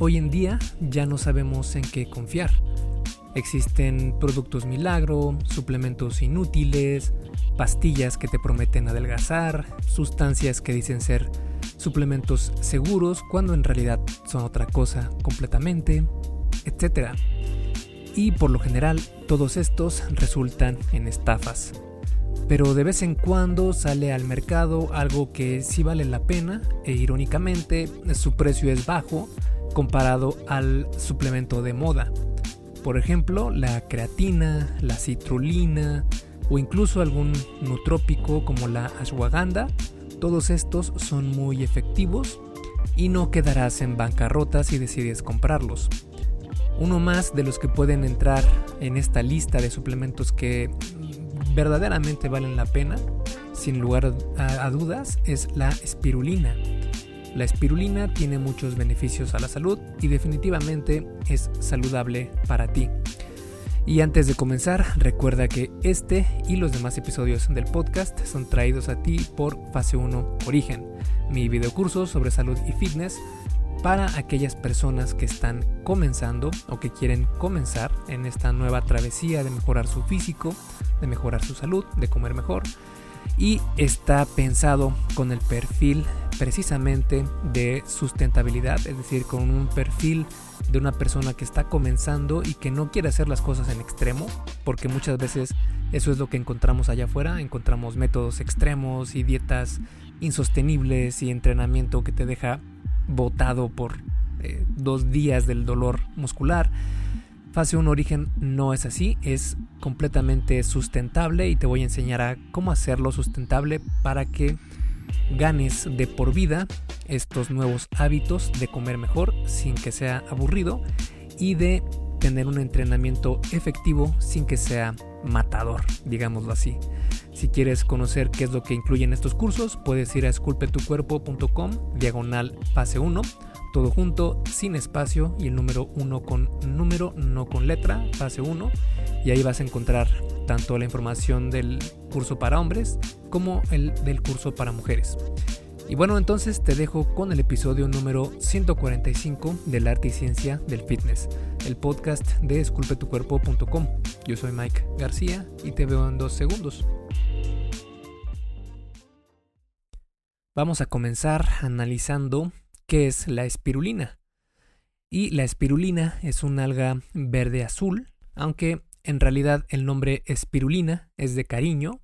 Hoy en día ya no sabemos en qué confiar. Existen productos milagro, suplementos inútiles, pastillas que te prometen adelgazar, sustancias que dicen ser suplementos seguros cuando en realidad son otra cosa completamente, etc. Y por lo general todos estos resultan en estafas. Pero de vez en cuando sale al mercado algo que sí vale la pena e irónicamente su precio es bajo comparado al suplemento de moda. Por ejemplo, la creatina, la citrulina o incluso algún nutrópico como la ashwagandha, todos estos son muy efectivos y no quedarás en bancarrota si decides comprarlos. Uno más de los que pueden entrar en esta lista de suplementos que verdaderamente valen la pena, sin lugar a, dudas, es la espirulina. La espirulina tiene muchos beneficios a la salud y definitivamente es saludable para ti. Y antes de comenzar, recuerda que este y los demás episodios del podcast son traídos a ti por Fase 1 Origen, mi videocurso sobre salud y fitness para aquellas personas que están comenzando o que quieren comenzar en esta nueva travesía de mejorar su físico, de mejorar su salud, de comer mejor. Y está pensado con el perfil precisamente de sustentabilidad, es decir, con un perfil de una persona que está comenzando y que no quiere hacer las cosas en extremo, porque muchas veces eso es lo que encontramos allá afuera, encontramos métodos extremos y dietas insostenibles y entrenamiento que te deja botado por eh, dos días del dolor muscular. Fase 1 Origen no es así, es completamente sustentable y te voy a enseñar a cómo hacerlo sustentable para que ganes de por vida estos nuevos hábitos de comer mejor sin que sea aburrido y de tener un entrenamiento efectivo sin que sea matador, digámoslo así. Si quieres conocer qué es lo que incluyen estos cursos, puedes ir a esculpetucuerpo.com, diagonal fase 1, todo junto, sin espacio y el número 1 con número, no con letra, fase 1, y ahí vas a encontrar tanto la información del curso para hombres como el del curso para mujeres. Y bueno, entonces te dejo con el episodio número 145 del arte y ciencia del fitness, el podcast de esculpetucuerpo.com. Yo soy Mike García y te veo en dos segundos. Vamos a comenzar analizando qué es la espirulina. Y la espirulina es un alga verde azul, aunque en realidad el nombre espirulina es de cariño,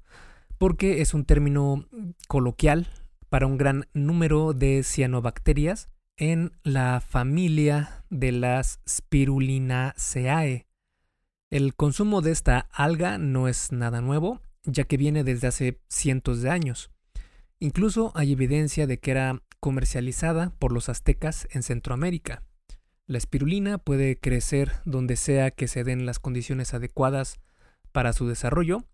porque es un término coloquial para un gran número de cianobacterias en la familia de las Spirulinaceae. El consumo de esta alga no es nada nuevo, ya que viene desde hace cientos de años. Incluso hay evidencia de que era comercializada por los aztecas en Centroamérica. La espirulina puede crecer donde sea que se den las condiciones adecuadas para su desarrollo,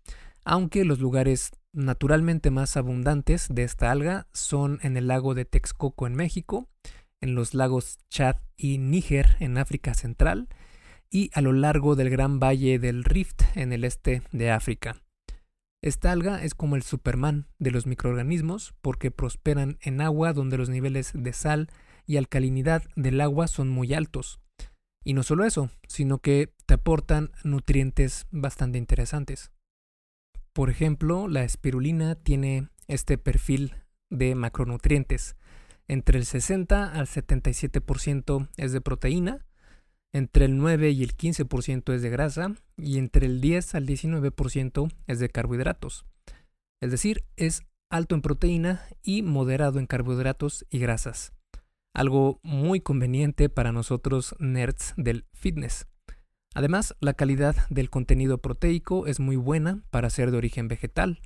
aunque los lugares naturalmente más abundantes de esta alga son en el lago de Texcoco en México, en los lagos Chad y Níger en África Central y a lo largo del gran valle del Rift en el este de África. Esta alga es como el Superman de los microorganismos porque prosperan en agua donde los niveles de sal y alcalinidad del agua son muy altos. Y no solo eso, sino que te aportan nutrientes bastante interesantes. Por ejemplo, la espirulina tiene este perfil de macronutrientes. Entre el 60 al 77% es de proteína, entre el 9 y el 15% es de grasa y entre el 10 al 19% es de carbohidratos. Es decir, es alto en proteína y moderado en carbohidratos y grasas. Algo muy conveniente para nosotros nerds del fitness. Además, la calidad del contenido proteico es muy buena para ser de origen vegetal,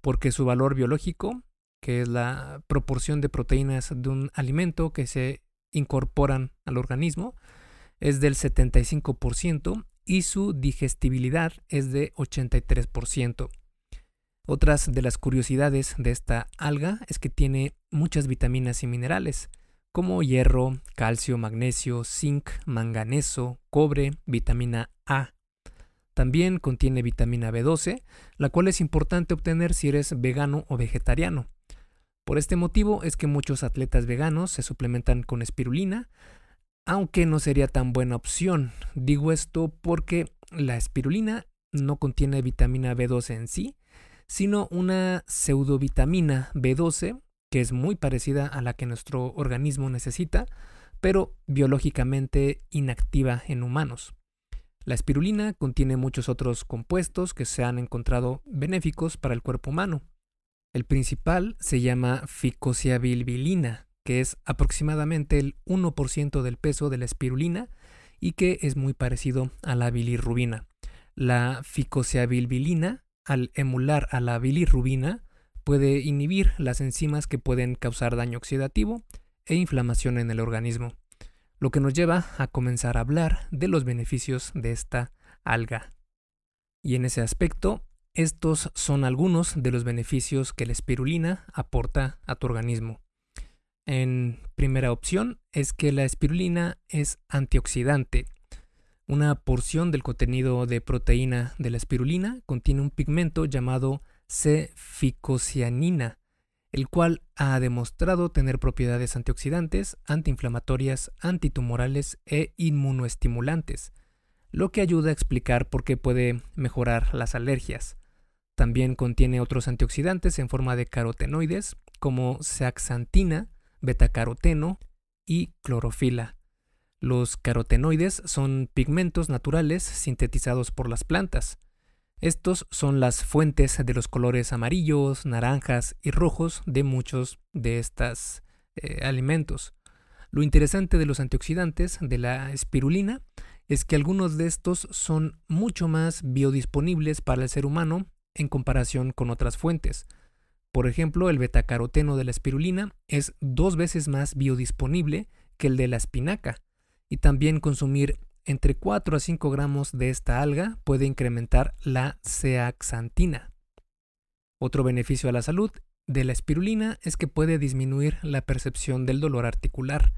porque su valor biológico, que es la proporción de proteínas de un alimento que se incorporan al organismo, es del 75% y su digestibilidad es de 83%. Otras de las curiosidades de esta alga es que tiene muchas vitaminas y minerales, como hierro, calcio, magnesio, zinc, manganeso, cobre, vitamina A. También contiene vitamina B12, la cual es importante obtener si eres vegano o vegetariano. Por este motivo es que muchos atletas veganos se suplementan con espirulina, aunque no sería tan buena opción. Digo esto porque la espirulina no contiene vitamina B12 en sí, sino una pseudovitamina B12 que es muy parecida a la que nuestro organismo necesita, pero biológicamente inactiva en humanos. La espirulina contiene muchos otros compuestos que se han encontrado benéficos para el cuerpo humano. El principal se llama ficosiabilbilina, que es aproximadamente el 1% del peso de la espirulina y que es muy parecido a la bilirrubina. La ficosiabilbilina, al emular a la bilirrubina, puede inhibir las enzimas que pueden causar daño oxidativo e inflamación en el organismo, lo que nos lleva a comenzar a hablar de los beneficios de esta alga. Y en ese aspecto, estos son algunos de los beneficios que la espirulina aporta a tu organismo. En primera opción es que la espirulina es antioxidante. Una porción del contenido de proteína de la espirulina contiene un pigmento llamado C-ficocianina, el cual ha demostrado tener propiedades antioxidantes, antiinflamatorias, antitumorales e inmunoestimulantes, lo que ayuda a explicar por qué puede mejorar las alergias. También contiene otros antioxidantes en forma de carotenoides como zeaxantina, betacaroteno y clorofila. Los carotenoides son pigmentos naturales sintetizados por las plantas. Estos son las fuentes de los colores amarillos, naranjas y rojos de muchos de estos eh, alimentos. Lo interesante de los antioxidantes de la espirulina es que algunos de estos son mucho más biodisponibles para el ser humano en comparación con otras fuentes. Por ejemplo, el betacaroteno de la espirulina es dos veces más biodisponible que el de la espinaca, y también consumir entre 4 a 5 gramos de esta alga puede incrementar la zeaxantina. Otro beneficio a la salud de la espirulina es que puede disminuir la percepción del dolor articular.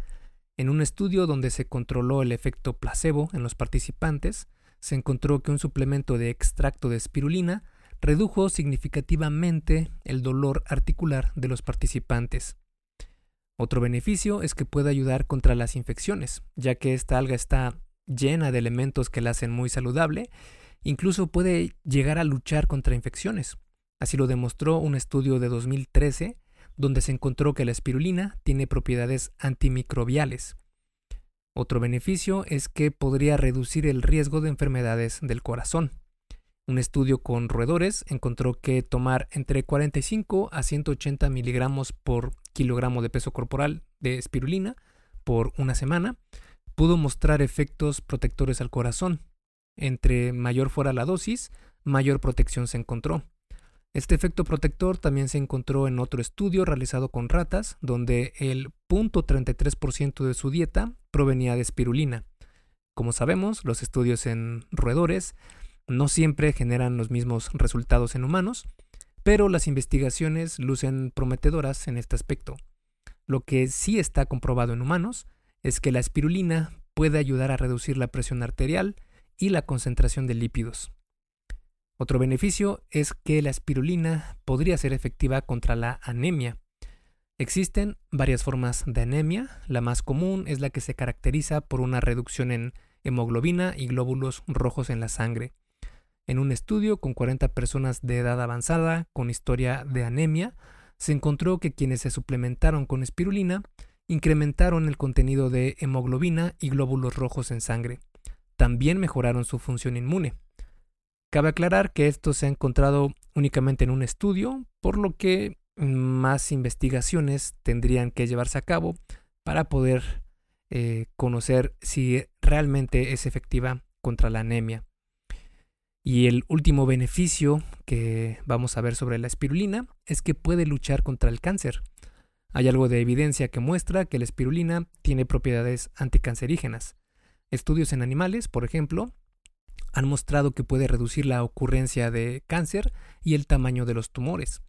En un estudio donde se controló el efecto placebo en los participantes, se encontró que un suplemento de extracto de espirulina redujo significativamente el dolor articular de los participantes. Otro beneficio es que puede ayudar contra las infecciones, ya que esta alga está llena de elementos que la hacen muy saludable, incluso puede llegar a luchar contra infecciones. Así lo demostró un estudio de 2013, donde se encontró que la espirulina tiene propiedades antimicrobiales. Otro beneficio es que podría reducir el riesgo de enfermedades del corazón. Un estudio con roedores encontró que tomar entre 45 a 180 miligramos por kilogramo de peso corporal de espirulina por una semana pudo mostrar efectos protectores al corazón. Entre mayor fuera la dosis, mayor protección se encontró. Este efecto protector también se encontró en otro estudio realizado con ratas, donde el 0.33% de su dieta provenía de espirulina. Como sabemos, los estudios en roedores no siempre generan los mismos resultados en humanos, pero las investigaciones lucen prometedoras en este aspecto. Lo que sí está comprobado en humanos es que la espirulina puede ayudar a reducir la presión arterial y la concentración de lípidos. Otro beneficio es que la espirulina podría ser efectiva contra la anemia. Existen varias formas de anemia, la más común es la que se caracteriza por una reducción en hemoglobina y glóbulos rojos en la sangre. En un estudio con 40 personas de edad avanzada con historia de anemia, se encontró que quienes se suplementaron con espirulina incrementaron el contenido de hemoglobina y glóbulos rojos en sangre. También mejoraron su función inmune. Cabe aclarar que esto se ha encontrado únicamente en un estudio, por lo que más investigaciones tendrían que llevarse a cabo para poder eh, conocer si realmente es efectiva contra la anemia. Y el último beneficio que vamos a ver sobre la espirulina es que puede luchar contra el cáncer. Hay algo de evidencia que muestra que la espirulina tiene propiedades anticancerígenas. Estudios en animales, por ejemplo, han mostrado que puede reducir la ocurrencia de cáncer y el tamaño de los tumores.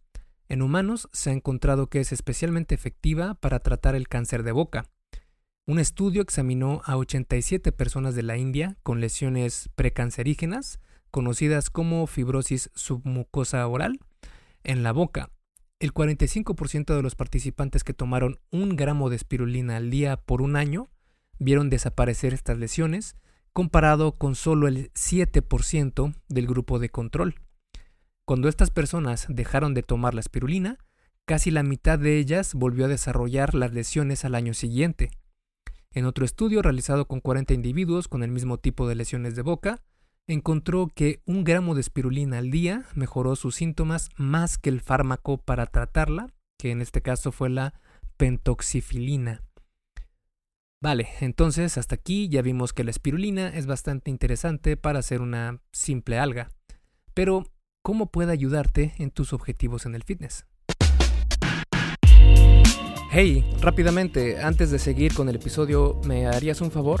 En humanos se ha encontrado que es especialmente efectiva para tratar el cáncer de boca. Un estudio examinó a 87 personas de la India con lesiones precancerígenas conocidas como fibrosis submucosa oral, en la boca. El 45% de los participantes que tomaron un gramo de espirulina al día por un año vieron desaparecer estas lesiones comparado con solo el 7% del grupo de control. Cuando estas personas dejaron de tomar la espirulina, casi la mitad de ellas volvió a desarrollar las lesiones al año siguiente. En otro estudio realizado con 40 individuos con el mismo tipo de lesiones de boca, encontró que un gramo de espirulina al día mejoró sus síntomas más que el fármaco para tratarla, que en este caso fue la pentoxifilina. Vale, entonces hasta aquí ya vimos que la espirulina es bastante interesante para hacer una simple alga. Pero, ¿cómo puede ayudarte en tus objetivos en el fitness? Hey, rápidamente, antes de seguir con el episodio, ¿me harías un favor?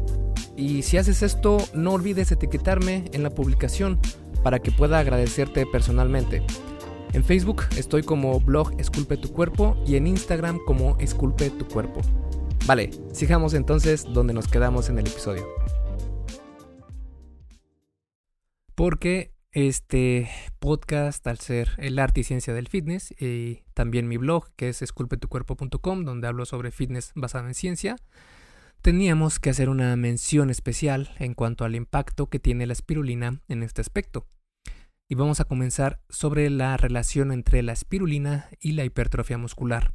Y si haces esto, no olvides etiquetarme en la publicación para que pueda agradecerte personalmente. En Facebook estoy como blog Esculpe tu cuerpo y en Instagram como Esculpe tu cuerpo. Vale, sigamos entonces donde nos quedamos en el episodio. Porque este podcast, al ser el arte y ciencia del fitness, y también mi blog, que es esculpetucuerpo.com, donde hablo sobre fitness basado en ciencia, teníamos que hacer una mención especial en cuanto al impacto que tiene la espirulina en este aspecto. Y vamos a comenzar sobre la relación entre la espirulina y la hipertrofia muscular,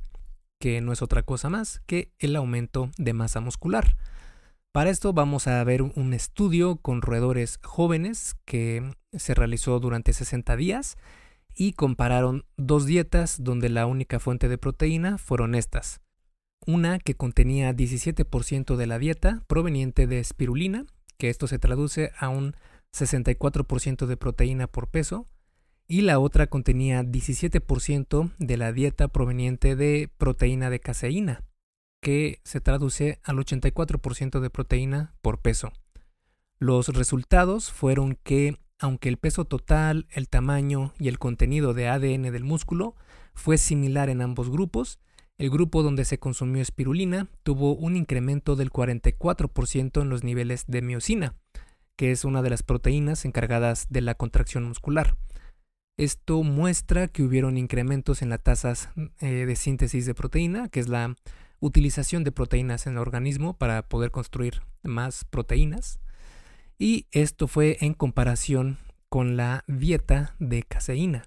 que no es otra cosa más que el aumento de masa muscular. Para esto vamos a ver un estudio con roedores jóvenes que se realizó durante 60 días y compararon dos dietas donde la única fuente de proteína fueron estas una que contenía 17% de la dieta proveniente de espirulina, que esto se traduce a un 64% de proteína por peso, y la otra contenía 17% de la dieta proveniente de proteína de caseína, que se traduce al 84% de proteína por peso. Los resultados fueron que, aunque el peso total, el tamaño y el contenido de ADN del músculo fue similar en ambos grupos, el grupo donde se consumió espirulina tuvo un incremento del 44% en los niveles de miocina, que es una de las proteínas encargadas de la contracción muscular. Esto muestra que hubieron incrementos en las tasas eh, de síntesis de proteína, que es la utilización de proteínas en el organismo para poder construir más proteínas. Y esto fue en comparación con la dieta de caseína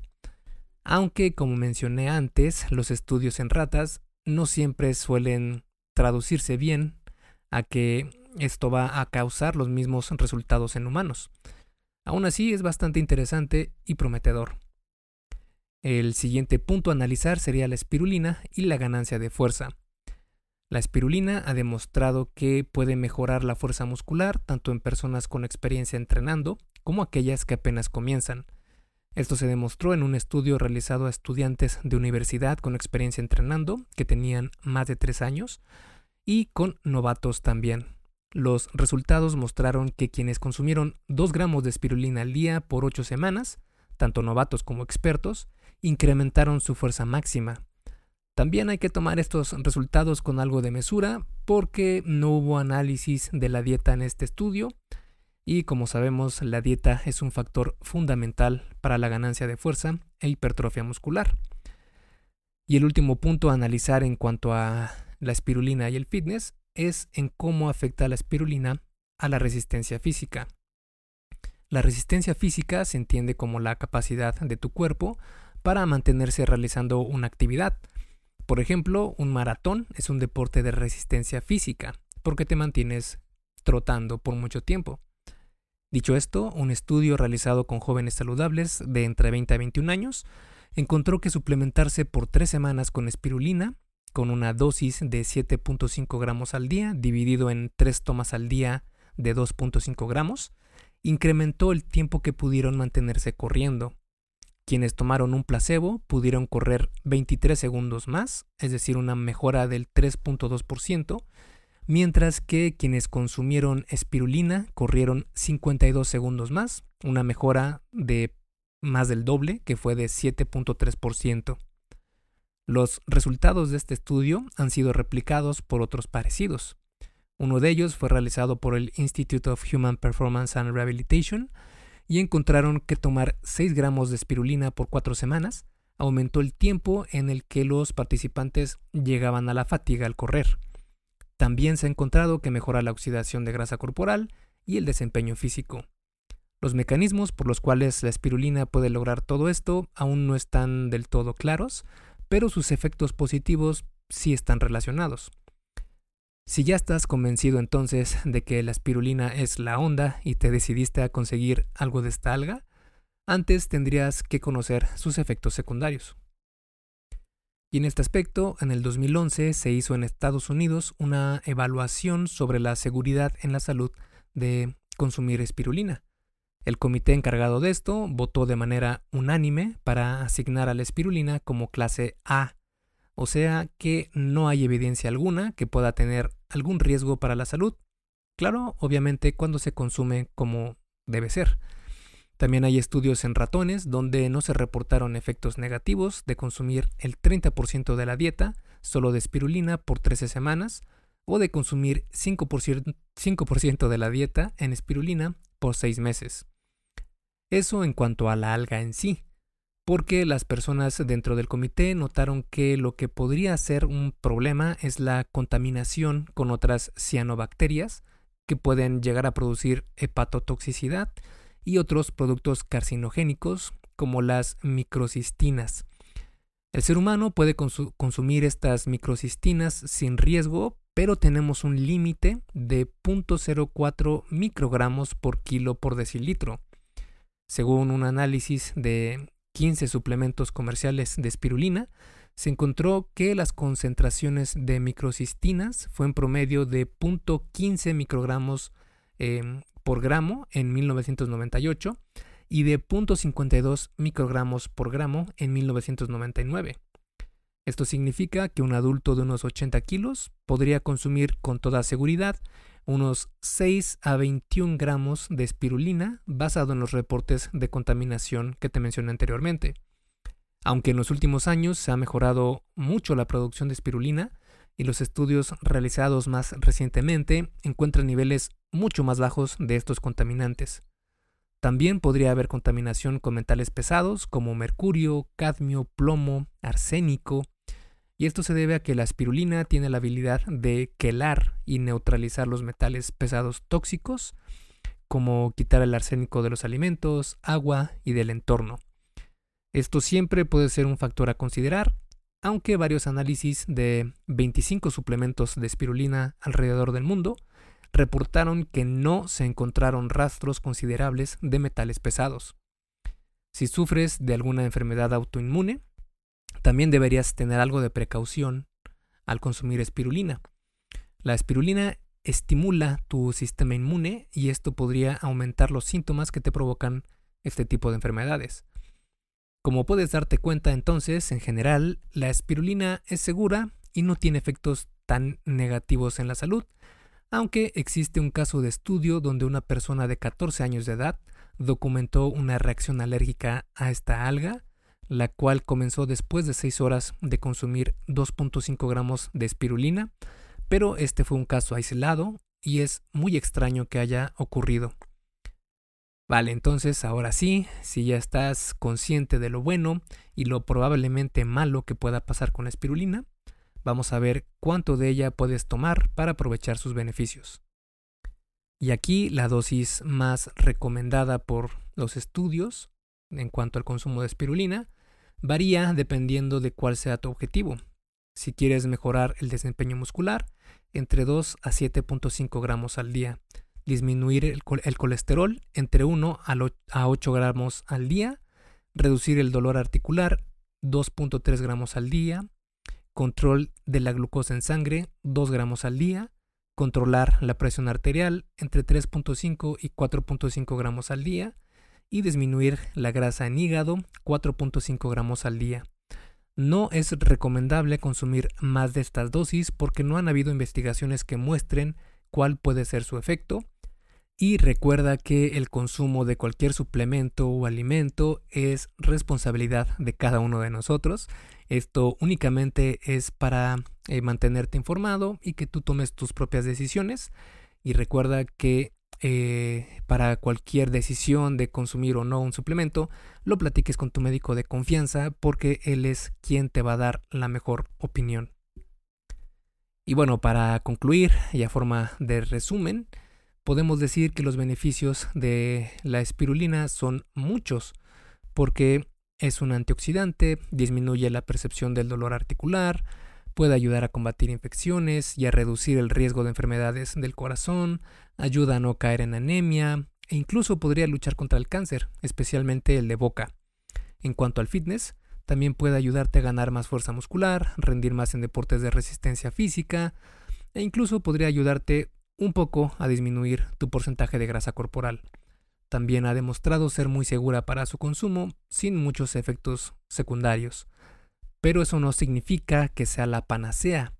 aunque como mencioné antes, los estudios en ratas no siempre suelen traducirse bien a que esto va a causar los mismos resultados en humanos. Aún así es bastante interesante y prometedor. El siguiente punto a analizar sería la espirulina y la ganancia de fuerza. La espirulina ha demostrado que puede mejorar la fuerza muscular tanto en personas con experiencia entrenando como aquellas que apenas comienzan. Esto se demostró en un estudio realizado a estudiantes de universidad con experiencia entrenando, que tenían más de tres años, y con novatos también. Los resultados mostraron que quienes consumieron 2 gramos de espirulina al día por 8 semanas, tanto novatos como expertos, incrementaron su fuerza máxima. También hay que tomar estos resultados con algo de mesura porque no hubo análisis de la dieta en este estudio y como sabemos, la dieta es un factor fundamental para la ganancia de fuerza e hipertrofia muscular. Y el último punto a analizar en cuanto a la espirulina y el fitness es en cómo afecta la espirulina a la resistencia física. La resistencia física se entiende como la capacidad de tu cuerpo para mantenerse realizando una actividad. Por ejemplo, un maratón es un deporte de resistencia física porque te mantienes trotando por mucho tiempo. Dicho esto, un estudio realizado con jóvenes saludables de entre 20 a 21 años encontró que suplementarse por tres semanas con espirulina, con una dosis de 7.5 gramos al día, dividido en tres tomas al día de 2.5 gramos, incrementó el tiempo que pudieron mantenerse corriendo. Quienes tomaron un placebo pudieron correr 23 segundos más, es decir, una mejora del 3.2%, mientras que quienes consumieron espirulina corrieron 52 segundos más, una mejora de más del doble, que fue de 7.3%. Los resultados de este estudio han sido replicados por otros parecidos. Uno de ellos fue realizado por el Institute of Human Performance and Rehabilitation y encontraron que tomar 6 gramos de espirulina por 4 semanas aumentó el tiempo en el que los participantes llegaban a la fatiga al correr. También se ha encontrado que mejora la oxidación de grasa corporal y el desempeño físico. Los mecanismos por los cuales la espirulina puede lograr todo esto aún no están del todo claros, pero sus efectos positivos sí están relacionados. Si ya estás convencido entonces de que la espirulina es la onda y te decidiste a conseguir algo de esta alga, antes tendrías que conocer sus efectos secundarios. Y en este aspecto, en el 2011 se hizo en Estados Unidos una evaluación sobre la seguridad en la salud de consumir espirulina. El comité encargado de esto votó de manera unánime para asignar a la espirulina como clase A, o sea que no hay evidencia alguna que pueda tener algún riesgo para la salud. Claro, obviamente cuando se consume como debe ser. También hay estudios en ratones donde no se reportaron efectos negativos de consumir el 30% de la dieta solo de espirulina por 13 semanas o de consumir 5%, de la dieta en espirulina por 6 meses. Eso en cuanto a la alga en sí, porque las personas dentro del comité notaron que lo que podría ser un problema es la contaminación con otras cianobacterias que pueden llegar a producir hepatotoxicidad y otros productos carcinogénicos como las microcistinas. El ser humano puede consumir estas microcistinas sin riesgo, pero tenemos un límite de 0.04 microgramos por kilo por decilitro. Según un análisis de 15 suplementos comerciales de espirulina, se encontró que las concentraciones de microcistinas fue en promedio de 0.15 microgramos em, por gramo en 1998 y de 0.52 microgramos por gramo en 1999. Esto significa que un adulto de unos 80 kilos podría consumir con toda seguridad unos 6 a 21 gramos de espirulina basado en los reportes de contaminación que te mencioné anteriormente. Aunque en los últimos años se ha mejorado mucho la producción de espirulina y los estudios realizados más recientemente encuentran niveles mucho más bajos de estos contaminantes. También podría haber contaminación con metales pesados como mercurio, cadmio, plomo, arsénico, y esto se debe a que la espirulina tiene la habilidad de quelar y neutralizar los metales pesados tóxicos, como quitar el arsénico de los alimentos, agua y del entorno. Esto siempre puede ser un factor a considerar, aunque varios análisis de 25 suplementos de espirulina alrededor del mundo reportaron que no se encontraron rastros considerables de metales pesados. Si sufres de alguna enfermedad autoinmune, también deberías tener algo de precaución al consumir espirulina. La espirulina estimula tu sistema inmune y esto podría aumentar los síntomas que te provocan este tipo de enfermedades. Como puedes darte cuenta entonces, en general, la espirulina es segura y no tiene efectos tan negativos en la salud, aunque existe un caso de estudio donde una persona de 14 años de edad documentó una reacción alérgica a esta alga, la cual comenzó después de 6 horas de consumir 2.5 gramos de espirulina, pero este fue un caso aislado y es muy extraño que haya ocurrido. Vale, entonces ahora sí, si ya estás consciente de lo bueno y lo probablemente malo que pueda pasar con la espirulina, vamos a ver cuánto de ella puedes tomar para aprovechar sus beneficios. Y aquí la dosis más recomendada por los estudios en cuanto al consumo de espirulina varía dependiendo de cuál sea tu objetivo. Si quieres mejorar el desempeño muscular, entre 2 a 7.5 gramos al día. Disminuir el, colesterol entre 1 a 8 gramos al día. Reducir el dolor articular 2.3 gramos al día control de la glucosa en sangre 2 gramos al día, controlar la presión arterial entre 3.5 y 4.5 gramos al día y disminuir la grasa en hígado 4.5 gramos al día. No es recomendable consumir más de estas dosis porque no han habido investigaciones que muestren cuál puede ser su efecto. Y recuerda que el consumo de cualquier suplemento o alimento es responsabilidad de cada uno de nosotros. Esto únicamente es para eh, mantenerte informado y que tú tomes tus propias decisiones. Y recuerda que eh, para cualquier decisión de consumir o no un suplemento, lo platiques con tu médico de confianza porque él es quien te va a dar la mejor opinión. Y bueno, para concluir y a forma de resumen, podemos decir que los beneficios de la espirulina son muchos, porque es un antioxidante, disminuye la percepción del dolor articular, puede ayudar a combatir infecciones y a reducir el riesgo de enfermedades del corazón, ayuda a no caer en anemia e incluso podría luchar contra el cáncer, especialmente el de boca. En cuanto al fitness, también puede ayudarte a ganar más fuerza muscular, rendir más en deportes de resistencia física e incluso podría ayudarte un poco a disminuir tu porcentaje de grasa corporal. También ha demostrado ser muy segura para su consumo sin muchos efectos secundarios. Pero eso no significa que sea la panacea.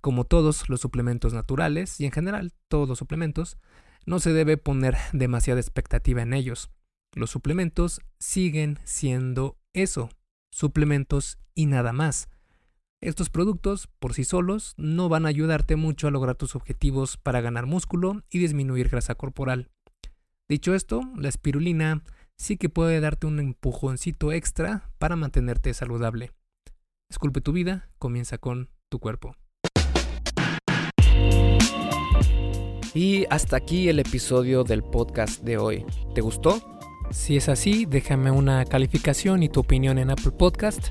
Como todos los suplementos naturales, y en general todos los suplementos, no se debe poner demasiada expectativa en ellos. Los suplementos siguen siendo eso, suplementos y nada más. Estos productos, por sí solos, no van a ayudarte mucho a lograr tus objetivos para ganar músculo y disminuir grasa corporal. Dicho esto, la espirulina sí que puede darte un empujoncito extra para mantenerte saludable. Esculpe tu vida, comienza con tu cuerpo. Y hasta aquí el episodio del podcast de hoy. ¿Te gustó? Si es así, déjame una calificación y tu opinión en Apple Podcast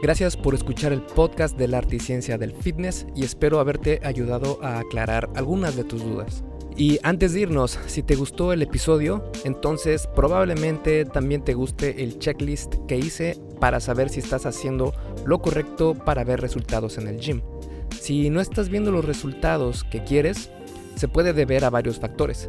Gracias por escuchar el podcast de la arte y ciencia del fitness y espero haberte ayudado a aclarar algunas de tus dudas. Y antes de irnos, si te gustó el episodio, entonces probablemente también te guste el checklist que hice para saber si estás haciendo lo correcto para ver resultados en el gym. Si no estás viendo los resultados que quieres, se puede deber a varios factores.